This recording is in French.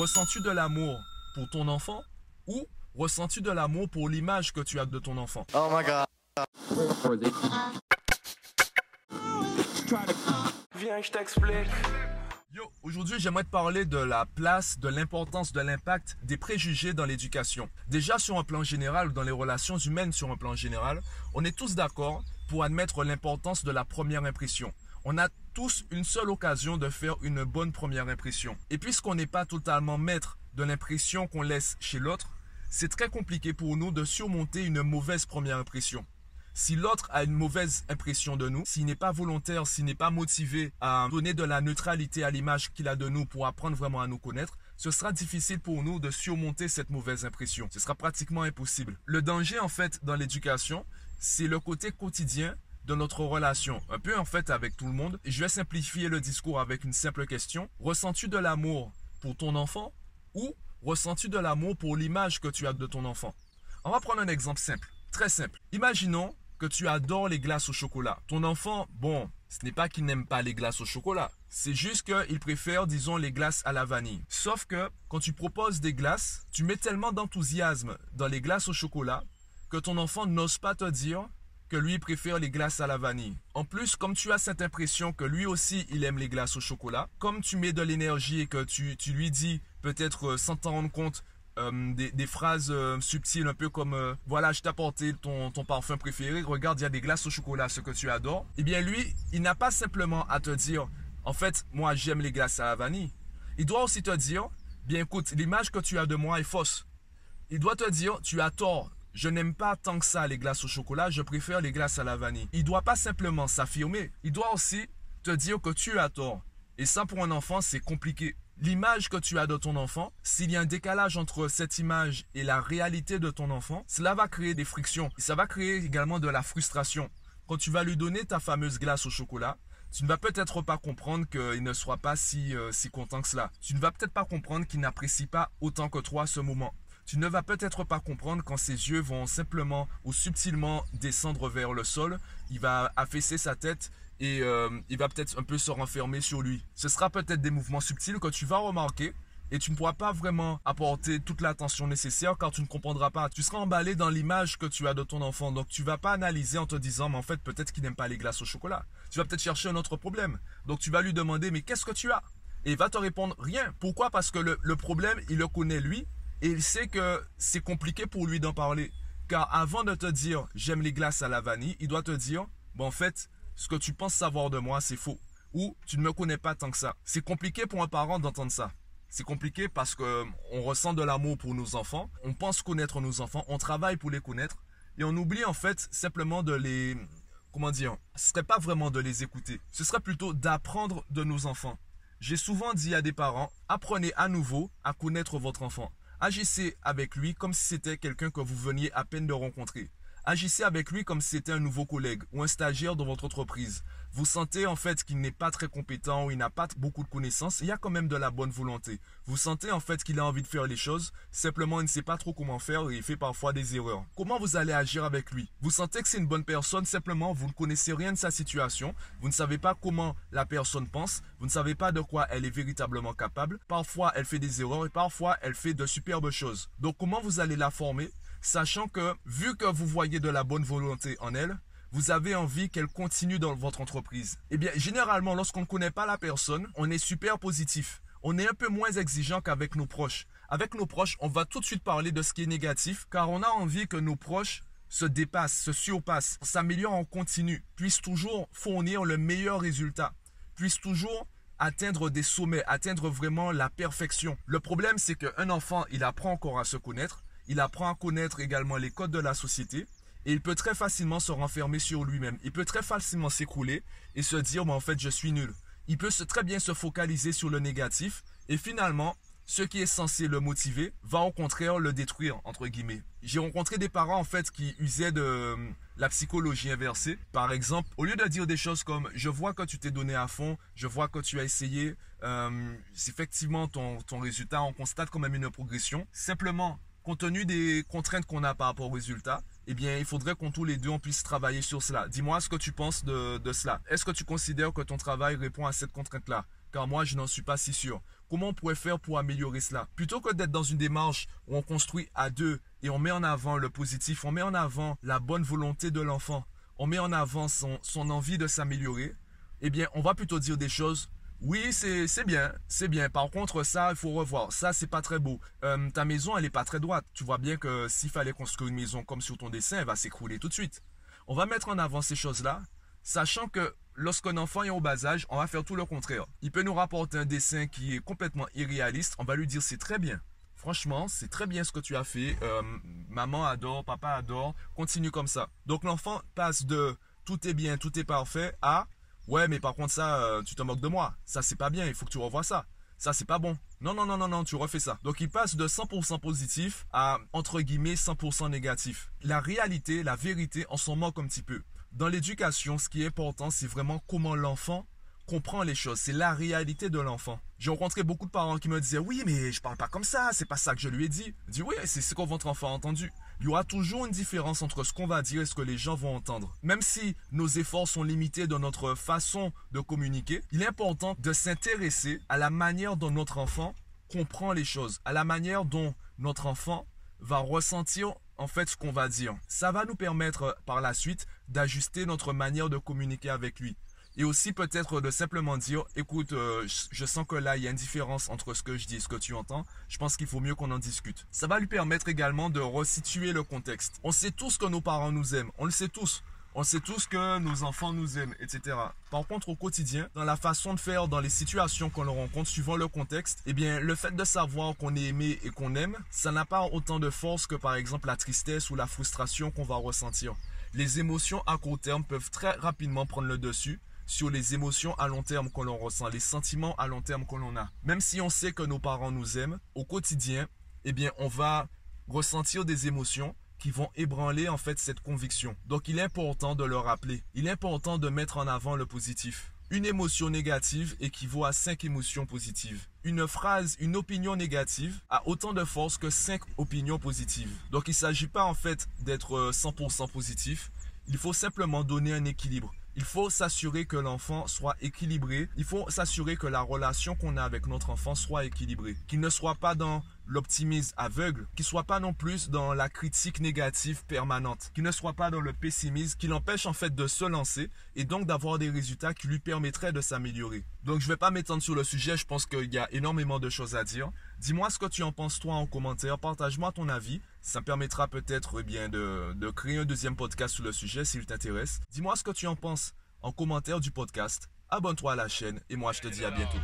Ressens-tu de l'amour pour ton enfant ou ressens-tu de l'amour pour l'image que tu as de ton enfant? Oh my god. Viens, je t'explique. Yo, aujourd'hui j'aimerais te parler de la place, de l'importance, de l'impact des préjugés dans l'éducation. Déjà sur un plan général ou dans les relations humaines sur un plan général, on est tous d'accord pour admettre l'importance de la première impression. On a tous une seule occasion de faire une bonne première impression. Et puisqu'on n'est pas totalement maître de l'impression qu'on laisse chez l'autre, c'est très compliqué pour nous de surmonter une mauvaise première impression. Si l'autre a une mauvaise impression de nous, s'il n'est pas volontaire, s'il n'est pas motivé à donner de la neutralité à l'image qu'il a de nous pour apprendre vraiment à nous connaître, ce sera difficile pour nous de surmonter cette mauvaise impression. Ce sera pratiquement impossible. Le danger en fait dans l'éducation, c'est le côté quotidien notre relation, un peu en fait avec tout le monde. Je vais simplifier le discours avec une simple question. Ressens-tu de l'amour pour ton enfant ou ressens-tu de l'amour pour l'image que tu as de ton enfant? On va prendre un exemple simple, très simple. Imaginons que tu adores les glaces au chocolat. Ton enfant, bon, ce n'est pas qu'il n'aime pas les glaces au chocolat. C'est juste qu'il préfère, disons, les glaces à la vanille. Sauf que quand tu proposes des glaces, tu mets tellement d'enthousiasme dans les glaces au chocolat que ton enfant n'ose pas te dire que lui préfère les glaces à la vanille. En plus, comme tu as cette impression que lui aussi il aime les glaces au chocolat, comme tu mets de l'énergie et que tu, tu lui dis peut-être euh, sans t'en rendre compte euh, des, phrases euh, subtiles, un peu comme voilà, je t'ai apporté ton, ton parfum préféré, regarde, il y a des glaces au chocolat, ce que tu adores. Eh bien, lui, il n'a pas simplement à te dire, en fait, moi, j'aime les glaces à la vanille. Il doit aussi te dire, bien écoute, l'image que tu as de moi est fausse. Il doit te dire, tu as tort. Je n'aime pas tant que ça les glaces au chocolat, je préfère les glaces à la vanille. Il doit pas simplement s'affirmer, il doit aussi te dire que tu as tort. Et ça, pour un enfant, c'est compliqué l'image que tu as de ton enfant, s'il y a un décalage entre cette image et la réalité de ton enfant, cela va créer des frictions. ça va créer également de la frustration. Quand tu vas lui donner ta fameuse glace au chocolat, tu ne vas peut-être pas comprendre qu'il ne soit pas si, euh, si content que cela. Tu ne vas peut-être pas comprendre qu'il n'apprécie pas autant que toi ce moment. Tu ne vas peut-être pas comprendre quand ses yeux vont simplement ou subtilement descendre vers le sol. Il va affaisser sa tête et euh, il va peut-être un peu se renfermer sur lui. Ce sera peut-être des mouvements subtils que tu vas remarquer et tu ne pourras pas vraiment apporter toute l'attention nécessaire car tu ne comprendras pas. Tu seras emballé dans l'image que tu as de ton enfant. Donc tu vas pas analyser en te disant mais en fait peut-être qu'il n'aime pas les glaces au chocolat. Tu vas peut-être chercher un autre problème. Donc tu vas lui demander mais qu'est-ce que tu as? Et il va te répondre rien. Pourquoi? Parce que le, le problème, il le connaît lui et il sait que c'est compliqué pour lui d'en parler. Car avant de te dire j'aime les glaces à la vanille, il doit te dire bon en fait ce que tu penses savoir de moi, c'est faux. Ou tu ne me connais pas tant que ça. C'est compliqué pour un parent d'entendre ça. C'est compliqué parce que euh, on ressent de l'amour pour nos enfants, on pense connaître nos enfants, on travaille pour les connaître et on oublie en fait simplement de les comment dire, ce serait pas vraiment de les écouter. Ce serait plutôt d'apprendre de nos enfants. J'ai souvent dit à des parents, apprenez à nouveau à connaître votre enfant. Agissez avec lui comme si c'était quelqu'un que vous veniez à peine de rencontrer. Agissez avec lui comme si c'était un nouveau collègue ou un stagiaire dans votre entreprise. Vous sentez en fait qu'il n'est pas très compétent ou il n'a pas beaucoup de connaissances, il y a quand même de la bonne volonté. Vous sentez en fait qu'il a envie de faire les choses, simplement il ne sait pas trop comment faire et il fait parfois des erreurs. Comment vous allez agir avec lui? Vous sentez que c'est une bonne personne, simplement vous ne connaissez rien de sa situation, vous ne savez pas comment la personne pense, vous ne savez pas de quoi elle est véritablement capable. Parfois elle fait des erreurs et parfois elle fait de superbes choses. Donc comment vous allez la former sachant que vu que vous voyez de la bonne volonté en elle, vous avez envie qu'elle continue dans votre entreprise. Eh bien, généralement, lorsqu'on ne connaît pas la personne, on est super positif. On est un peu moins exigeant qu'avec nos proches. Avec nos proches, on va tout de suite parler de ce qui est négatif, car on a envie que nos proches se dépassent, se surpassent, s'améliorent en continu, puissent toujours fournir le meilleur résultat, puissent toujours atteindre des sommets, atteindre vraiment la perfection. Le problème, c'est qu'un enfant, il apprend encore à se connaître, il apprend à connaître également les codes de la société et il peut très facilement se renfermer sur lui-même. Il peut très facilement s'écrouler et se dire, mais en fait, je suis nul. Il peut très bien se focaliser sur le négatif et finalement, ce qui est censé le motiver va au contraire le détruire, entre guillemets. J'ai rencontré des parents en fait qui usaient de la psychologie inversée. Par exemple, au lieu de dire des choses comme je vois que tu t'es donné à fond, je vois que tu as essayé, euh, effectivement ton, ton résultat, on constate quand même une progression. Simplement, compte tenu des contraintes qu'on a par rapport au résultat, eh bien, il faudrait qu'on tous les deux on puisse travailler sur cela. Dis-moi ce que tu penses de, cela. Est-ce que tu considères que ton travail répond à cette contrainte-là? Car moi je n'en suis pas si sûr. Comment on pourrait faire pour améliorer cela? Plutôt que d'être dans une démarche où on construit à deux et on met en avant le positif, on met en avant la bonne volonté de l'enfant, on met en avant son, son envie de s'améliorer, eh bien on va plutôt dire des choses oui, c'est bien, c'est bien. Par contre, ça, il faut revoir. Ça, c'est pas très beau. Euh, ta maison, elle est pas très droite. Tu vois bien que s'il fallait construire une maison comme sur ton dessin, elle va s'écrouler tout de suite. On va mettre en avant ces choses-là, sachant que lorsqu'un enfant est au bas âge, on va faire tout le contraire. Il peut nous rapporter un dessin qui est complètement irréaliste. On va lui dire c'est très bien. Franchement, c'est très bien ce que tu as fait. Euh, maman adore, papa adore. Continue comme ça. Donc l'enfant passe de tout est bien, tout est parfait à Ouais, mais par contre, ça, euh, tu te moques de moi. Ça, c'est pas bien. Il faut que tu revoies ça. Ça, c'est pas bon. Non, non, non, non, non, tu refais ça. Donc, il passe de 100% positif à, entre guillemets, 100% négatif. La réalité, la vérité, on s'en moque un petit peu. Dans l'éducation, ce qui est important, c'est vraiment comment l'enfant comprend les choses. C'est la réalité de l'enfant. J'ai rencontré beaucoup de parents qui me disaient Oui, mais je parle pas comme ça, c'est pas ça que je lui ai dit. Je dis Oui, c'est ce que votre enfant a entendu. Il y aura toujours une différence entre ce qu'on va dire et ce que les gens vont entendre. Même si nos efforts sont limités dans notre façon de communiquer, il est important de s'intéresser à la manière dont notre enfant comprend les choses, à la manière dont notre enfant va ressentir en fait ce qu'on va dire. Ça va nous permettre par la suite d'ajuster notre manière de communiquer avec lui. Et aussi peut-être de simplement dire, écoute, euh, je sens que là, il y a une différence entre ce que je dis et ce que tu entends. Je pense qu'il faut mieux qu'on en discute. Ça va lui permettre également de resituer le contexte. On sait tous que nos parents nous aiment. On le sait tous. On sait tous que nos enfants nous aiment, etc. Par contre, au quotidien, dans la façon de faire, dans les situations qu'on rencontre, suivant le contexte, eh bien, le fait de savoir qu'on est aimé et qu'on aime, ça n'a pas autant de force que par exemple la tristesse ou la frustration qu'on va ressentir. Les émotions à court terme peuvent très rapidement prendre le dessus sur les émotions à long terme que l'on ressent, les sentiments à long terme que l'on a. Même si on sait que nos parents nous aiment, au quotidien, eh bien, on va ressentir des émotions qui vont ébranler en fait cette conviction. Donc il est important de le rappeler. Il est important de mettre en avant le positif. Une émotion négative équivaut à cinq émotions positives. Une phrase, une opinion négative a autant de force que cinq opinions positives. Donc il ne s'agit pas en fait d'être 100% euh, positif. Il faut simplement donner un équilibre. Il faut s'assurer que l'enfant soit équilibré. Il faut s'assurer que la relation qu'on a avec notre enfant soit équilibrée. Qu'il ne soit pas dans l'optimisme aveugle, qu'il soit pas non plus dans la critique négative permanente, qu'il ne soit pas dans le pessimisme, qui l'empêche en fait de se lancer et donc d'avoir des résultats qui lui permettraient de s'améliorer. Donc je vais pas m'étendre sur le sujet, je pense qu'il y a énormément de choses à dire. Dis-moi ce que tu en penses toi en commentaire, partage-moi ton avis. Ça me permettra peut-être eh bien de, de créer un deuxième podcast sur le sujet s'il t'intéresse. Dis-moi ce que tu en penses en commentaire du podcast. Abonne-toi à la chaîne et moi je te dis à bientôt.